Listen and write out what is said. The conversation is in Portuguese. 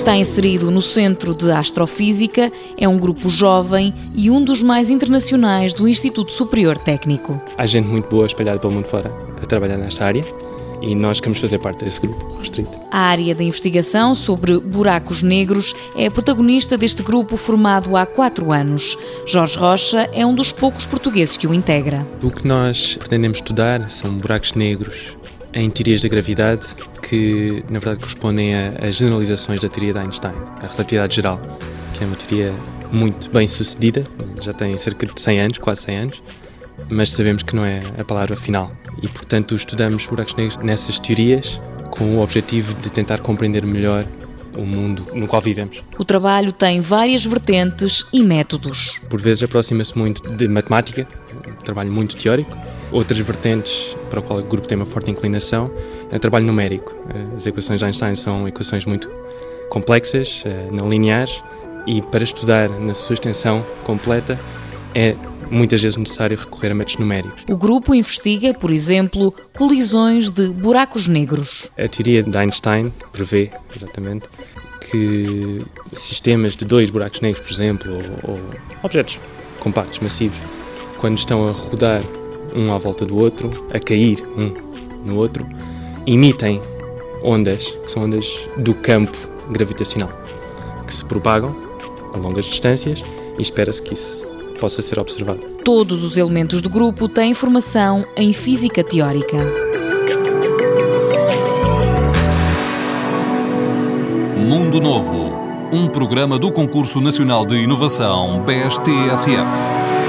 Está inserido no Centro de Astrofísica, é um grupo jovem e um dos mais internacionais do Instituto Superior Técnico. Há gente muito boa espalhada pelo mundo fora a trabalhar nesta área e nós queremos fazer parte desse grupo restrito. A área de investigação sobre buracos negros é a protagonista deste grupo formado há quatro anos. Jorge Rocha é um dos poucos portugueses que o integra. O que nós pretendemos estudar são buracos negros em teorias da gravidade que, na verdade, correspondem a, generalizações da teoria de Einstein, a relatividade geral, que é uma teoria muito bem sucedida, já tem cerca de 100 anos, quase 100 anos, mas sabemos que não é a palavra final. E, portanto, estudamos buracos negros nessas teorias com o objetivo de tentar compreender melhor o mundo no qual vivemos. O trabalho tem várias vertentes e métodos. Por vezes aproxima-se muito de matemática, um trabalho muito teórico. Outras vertentes para o qual o grupo tem uma forte inclinação é trabalho numérico. As equações de Einstein são equações muito complexas, eh, não lineares, e para estudar na sua extensão completa é muitas vezes necessário recorrer a métodos numéricos. O grupo investiga, por exemplo, colisões de buracos negros. A teoria de Einstein prevê, exatamente, que sistemas de dois buracos negros, por exemplo, ou, ou objetos compactos, massivos, quando estão a rodar um à volta do outro, a cair um no outro, emitem ondas, que são ondas do campo gravitacional, que se propagam a longas distâncias e espera-se que isso possa ser observado. Todos os elementos do grupo têm formação em física teórica. Mundo Novo, um programa do Concurso Nacional de Inovação BSTSF.